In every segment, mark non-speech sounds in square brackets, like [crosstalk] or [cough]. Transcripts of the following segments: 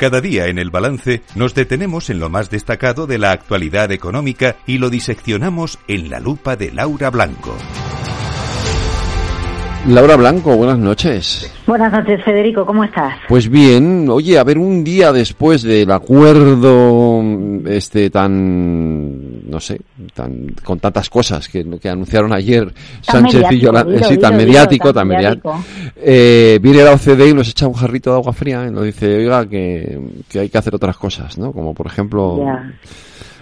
Cada día en el balance nos detenemos en lo más destacado de la actualidad económica y lo diseccionamos en la lupa de Laura Blanco. Laura Blanco, buenas noches. Buenas noches, Federico, ¿cómo estás? Pues bien, oye, a ver, un día después del acuerdo este tan, no sé, tan con tantas cosas que, anunciaron ayer Sánchez y Yolanda, sí, tan mediático, tan mediático, eh, viene la OCDE y nos echa un jarrito de agua fría y nos dice, oiga, que, hay que hacer otras cosas, ¿no? Como por ejemplo,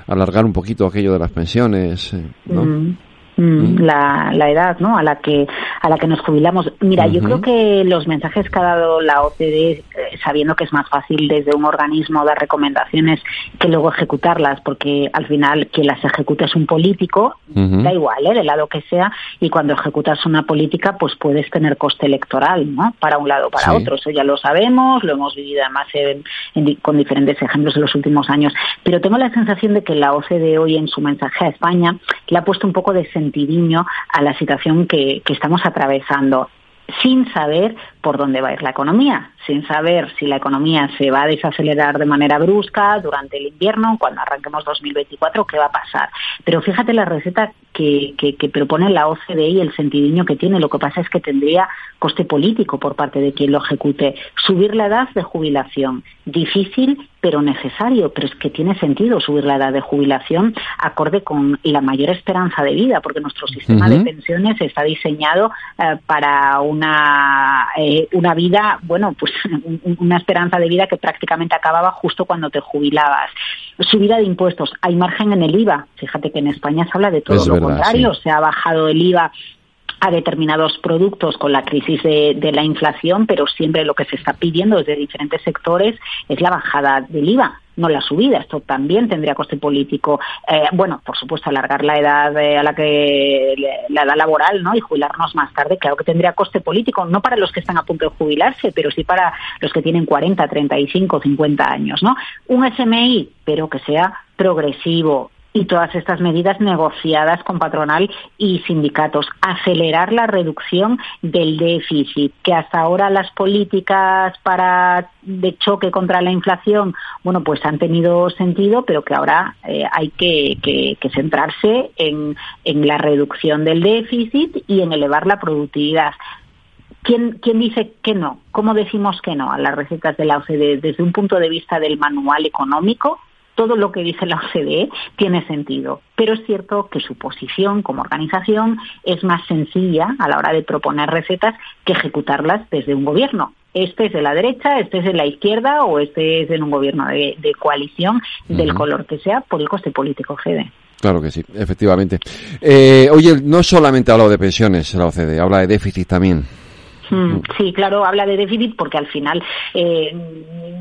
alargar un poquito aquello de las pensiones, eh, ¿no? Mm. Mm, la, la, edad ¿no? a la que a la que nos jubilamos. Mira, yo creo que los mensajes que ha dado la OCDE, eh, sabiendo que es más fácil desde un organismo dar recomendaciones que luego ejecutarlas, porque al final quien las ejecuta es un político, da igual, ¿eh? del lado que sea, y cuando ejecutas una política, pues puedes tener coste electoral, ¿no? Para un lado o para otro. Eso ya lo sabemos, lo hemos vivido además con diferentes ejemplos en los últimos años. Pero tengo la sensación de que la OCDE hoy en su mensaje a España le ha puesto un poco de sentido a la situación que, que estamos atravesando sin saber por dónde va a ir la economía, sin saber si la economía se va a desacelerar de manera brusca durante el invierno, cuando arranquemos 2024, qué va a pasar. Pero fíjate la receta que, que, propone la OCDE y el sentidiño que tiene. Lo que pasa es que tendría coste político por parte de quien lo ejecute. Subir la edad de jubilación, difícil pero necesario, pero es que tiene sentido subir la edad de jubilación acorde con la mayor esperanza de vida, porque nuestro sistema de pensiones está diseñado eh, para una eh, una vida, bueno, pues [laughs] una esperanza de vida que prácticamente acababa justo cuando te jubilabas. Subida de impuestos, hay margen en el IVA. Fíjate que en España se habla de todo lo contrario, se ha bajado el IVA a determinados productos con la crisis de, de, la inflación, pero siempre lo que se está pidiendo desde diferentes sectores es la bajada del IVA no la subida. Esto también tendría coste político. Eh, bueno, por supuesto, alargar la edad eh, a la que la edad laboral, ¿no? Y jubilarnos más tarde, claro que tendría coste político, no para los que están a punto de jubilarse, pero sí para los que tienen 40, 35, 50 años, ¿no? Un SMI, pero que sea progresivo, y todas estas medidas negociadas con patronal y sindicatos. Acelerar la reducción del déficit, que hasta ahora las políticas para de choque contra la inflación, bueno, pues han tenido sentido, pero que ahora eh, hay que, que, centrarse en, en la reducción del déficit y en elevar la productividad. ¿Quién, ¿Quién, dice que no? ¿Cómo decimos que no a las recetas de la OCDE? Desde un punto de vista del manual económico, todo lo que dice la OCDE tiene sentido, pero es cierto que su posición como organización es más sencilla a la hora de proponer recetas que ejecutarlas desde un gobierno. Este es de la derecha, este es de la izquierda o este es de un gobierno de, coalición del color que sea por el coste político OCDE. Claro que sí, efectivamente. Eh, oye, no solamente habla de pensiones la OCDE, habla de déficit también. Mm, sí, claro, habla de déficit porque al final eh,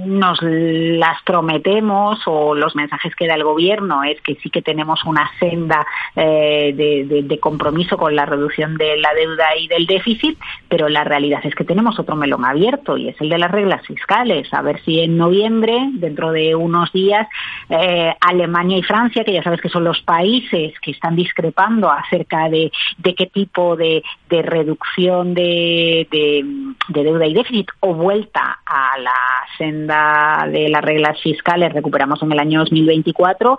nos las prometemos o los mensajes que da el gobierno es que sí que tenemos una senda eh, de, compromiso con la reducción de la deuda y del déficit, pero la realidad es que tenemos otro melón abierto y es el de las reglas fiscales. A ver si en noviembre, dentro de unos días, eh, Alemania y Francia, que ya sabes que son los países que están discrepando acerca de, qué tipo de, reducción de de, deuda y déficit o vuelta a la senda de las reglas fiscales recuperamos en el año 2024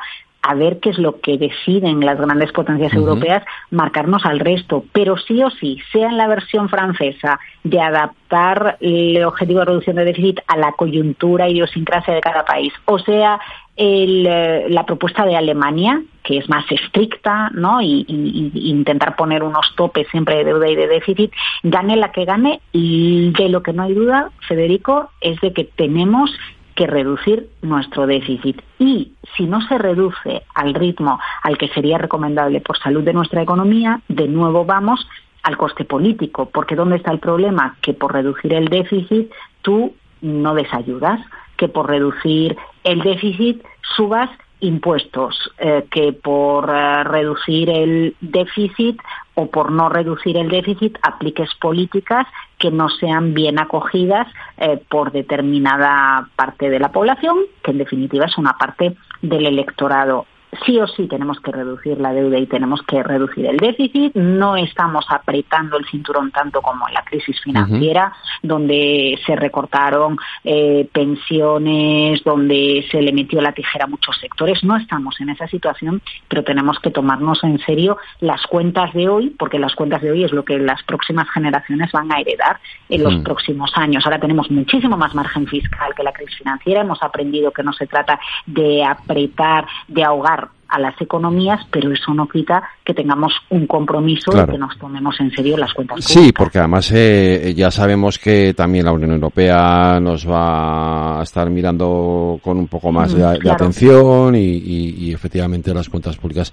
a ver qué es lo que deciden las grandes potencias europeas, marcarnos al resto. Pero sí o sí, sea en la versión francesa de adaptar el objetivo de reducción de déficit a la coyuntura y idiosincrasia de cada país, o sea eh, la propuesta de Alemania, que es más estricta, ¿no? Y, intentar poner unos topes siempre de deuda y de déficit, gane la que gane, y de lo que no hay duda, Federico, es de que tenemos que reducir nuestro déficit. Y si no se reduce al ritmo al que sería recomendable por salud de nuestra economía, de nuevo vamos al coste político, porque ¿dónde está el problema? Que por reducir el déficit tú no desayudas, que por reducir el déficit subas impuestos, eh, que por eh, reducir el déficit o por no reducir el déficit apliques políticas que no sean bien acogidas eh, por determinada parte de la población, que en definitiva es una parte del electorado. Sí o sí tenemos que reducir la deuda y tenemos que reducir el déficit. No estamos apretando el cinturón tanto como en la crisis financiera, donde se recortaron eh, pensiones, donde se le metió la tijera a muchos sectores. No estamos en esa situación, pero tenemos que tomarnos en serio las cuentas de hoy, porque las cuentas de hoy es lo que las próximas generaciones van a heredar en los mm. próximos años. Ahora tenemos muchísimo más margen fiscal que la crisis financiera. Hemos aprendido que no se trata de apretar, de ahogar a las economías, pero eso no quita que tengamos un compromiso de que nos tomemos en serio las cuentas públicas. Sí, porque además eh, ya sabemos que también la Unión Europea nos va a estar mirando con un poco más de, mm, atención y, efectivamente las cuentas públicas.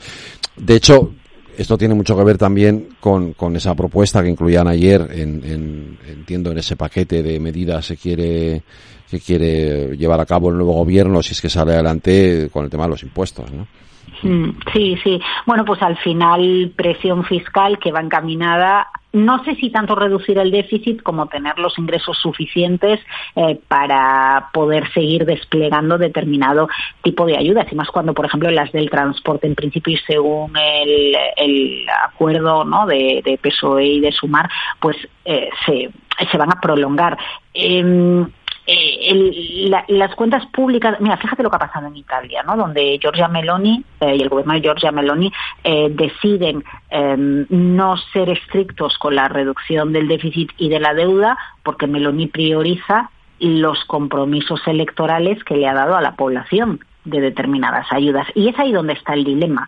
De hecho, esto tiene mucho que ver también con, con esa propuesta que incluían ayer, en, entiendo, en ese paquete de medidas que quiere que quiere llevar a cabo el nuevo gobierno si es que sale adelante con el tema de los impuestos, ¿no? Mm, sí, sí. Bueno, pues al final presión fiscal que va encaminada no sé si tanto reducir el déficit como tener los ingresos suficientes eh, para poder seguir desplegando determinado tipo de ayudas. Y más cuando, por ejemplo, las del transporte, en principio, y según el, acuerdo ¿no? de, PSOE y de Sumar, pues eh, se, se van a prolongar. Em, eh, las cuentas públicas, mira, fíjate lo que ha pasado en Italia, ¿no? Donde Giorgia Meloni eh, y el gobierno de Giorgia Meloni eh, deciden em, no ser estrictos con la reducción del déficit y de la deuda porque Meloni prioriza los compromisos electorales que le ha dado a la población de determinadas ayudas. Y es ahí donde está el dilema.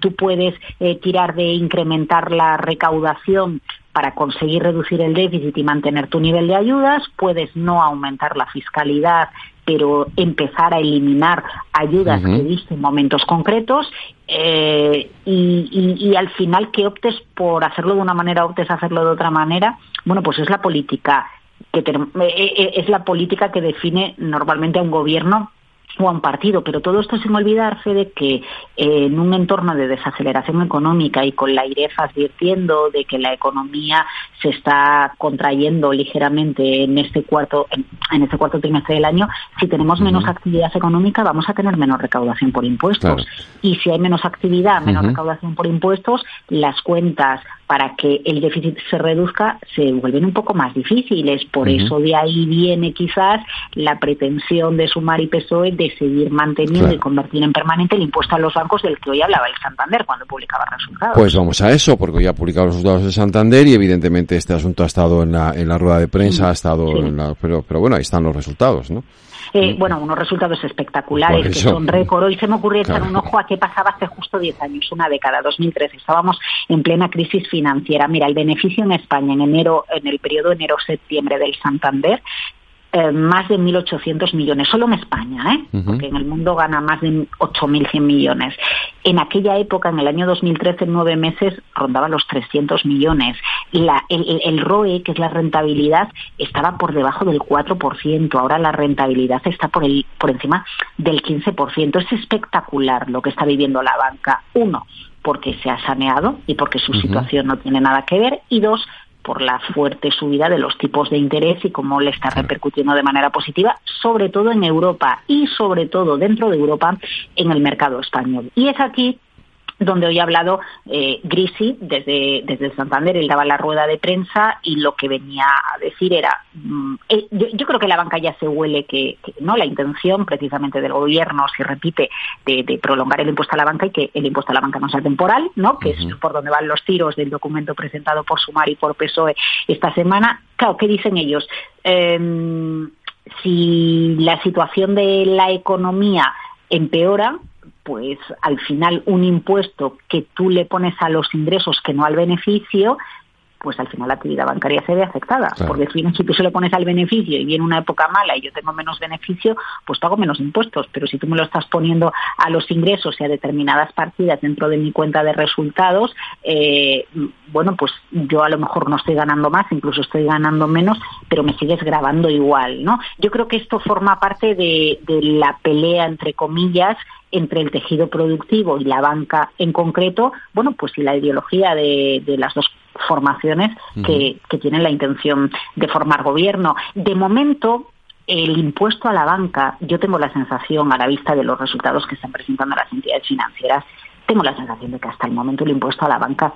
tú puedes tirar de incrementar la recaudación para conseguir reducir el déficit y mantener tu nivel de ayudas, puedes no aumentar la fiscalidad, pero empezar a eliminar ayudas que diste en momentos concretos eh, y, al final que optes por hacerlo de una manera, optes hacerlo de otra manera, bueno, pues es la política que eh, eh, es la política que define normalmente a un gobierno o a un partido, pero todo esto sin olvidarse de que eh, en un entorno de desaceleración económica y con la IREF advirtiendo de que la economía se está contrayendo ligeramente en este cuarto en, este cuarto trimestre del año, si tenemos menos actividad económica vamos a tener menos recaudación por impuestos. Y si hay menos actividad, menos recaudación por impuestos, las cuentas para que el déficit se reduzca se vuelven un poco más difíciles. Por eso de ahí viene quizás la pretensión de Sumar y PSOE de seguir manteniendo y convertir en permanente el impuesto a los bancos del que hoy hablaba el Santander cuando publicaba resultados. Pues vamos a eso, porque hoy ha publicado los resultados de Santander y evidentemente este asunto ha estado en la, en la rueda de prensa, ha estado en la, pero, pero bueno, ahí están los resultados, ¿no? Eh, bueno, unos resultados espectaculares que son récord. Hoy se me ocurrió echar un ojo a qué pasaba hace justo 10 años, una década, 2013. Estábamos en plena crisis financiera. Mira, el beneficio en España en enero, en el periodo enero-septiembre del Santander, eh, más de 1.800 millones, solo en España, ¿eh? porque en el mundo gana más de 8.100 millones. En aquella época, en el año 2013, en nueve meses, rondaba los 300 millones. La, el, el, ROE, que es la rentabilidad, estaba por debajo del 4%. Ahora la rentabilidad está por, el, por encima del 15%. Es espectacular lo que está viviendo la banca. Uno, porque se ha saneado y porque su situación no tiene nada que ver. Y dos, por la fuerte subida de los tipos de interés y cómo le está repercutiendo de manera positiva, sobre todo en Europa y sobre todo dentro de Europa en el mercado español. Y es aquí donde hoy ha hablado eh, Grisi desde, desde el Santander, él daba la rueda de prensa y lo que venía a decir era, mm, eh, yo, creo que la banca ya se huele que, no la intención precisamente del gobierno, si repite, de, prolongar el impuesto a la banca y que el impuesto a la banca no sea temporal, ¿no? que es por donde van los tiros del documento presentado por Sumar y por PSOE esta semana. Claro, ¿qué dicen ellos? Em, si la situación de la economía empeora, pues al final un impuesto que tú le pones a los ingresos que no al beneficio, pues al final la actividad bancaria se ve afectada. Porque si, si tú se lo pones al beneficio y viene una época mala y yo tengo menos beneficio, pues pago menos impuestos. Pero si tú me lo estás poniendo a los ingresos y a determinadas partidas dentro de mi cuenta de resultados, eh, bueno, pues yo a lo mejor no estoy ganando más, incluso estoy ganando menos, pero me sigues grabando igual, ¿no? Yo creo que esto forma parte de, de la pelea, entre comillas, entre el tejido productivo y la banca en concreto, bueno, pues y la ideología de, las dos formaciones que, tienen la intención de formar gobierno. De momento, el impuesto a la banca, yo tengo la sensación, a la vista de los resultados que están presentando las entidades financieras, tengo la sensación de que hasta el momento el impuesto a la banca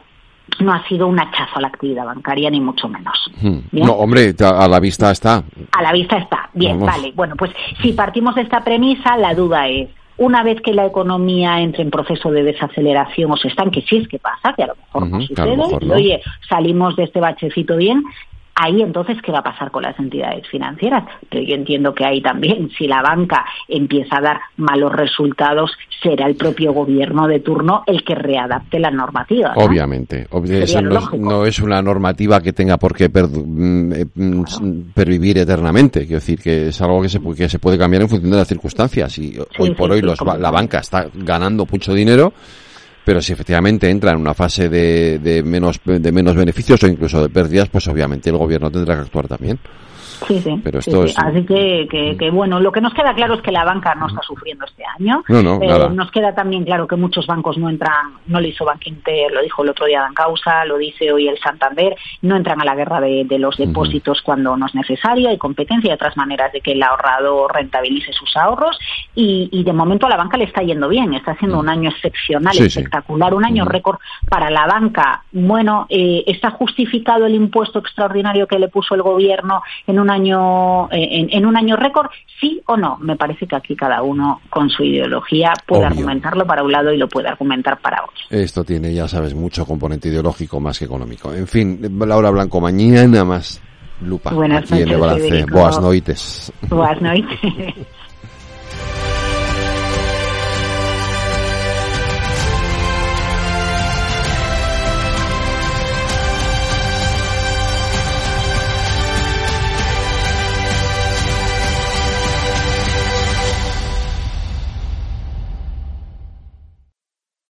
no ha sido un hachazo a la actividad bancaria, ni mucho menos. No, hombre, a la vista está. A la vista está. Bien, vale. Bueno, pues si partimos de esta premisa, la duda es, una vez que la economía entre en proceso de desaceleración o se estanque, si es que pasa, que a lo mejor no sucede, y oye, salimos de este bachecito bien, ahí entonces, ¿qué va a pasar con las entidades financieras? Pero yo entiendo que ahí también, si la banca empieza a dar malos resultados, será el propio gobierno de turno el que readapte la normativa. Obviamente. no, es, una normativa que tenga por qué mm, eh, mm, pervivir eternamente. Quiero decir que es algo que se, que se puede cambiar en función de las circunstancias. Y hoy por hoy los, la banca está ganando mucho dinero pero si efectivamente entra en una fase de, de, menos, de menos beneficios o incluso de pérdidas, pues obviamente el gobierno tendrá que actuar también. Sí, sí. Pero esto Así que, que, bueno, lo que nos queda claro es que la banca no está sufriendo este año. No, no, eh, Nos queda también claro que muchos bancos no entran, no lo hizo Bankinter, lo dijo el otro día Dan Causa, lo dice hoy el Santander, no entran a la guerra de, los depósitos cuando no es necesario, hay competencia, y otras maneras de que el ahorrador rentabilice sus ahorros y, de momento a la banca le está yendo bien, está haciendo un año excepcional, espectacular, un año récord para la banca. Bueno, eh, está justificado el impuesto extraordinario que le puso el gobierno en un año eh, en, un año récord, sí o no. Me parece que aquí cada uno con su ideología puede argumentarlo para un lado y lo puede argumentar para otro. Esto tiene, ya sabes, mucho componente ideológico más que económico. En fin, Laura Blanco, mañana más lupa Buenas en balance. Boas noites. Boas noites. [laughs]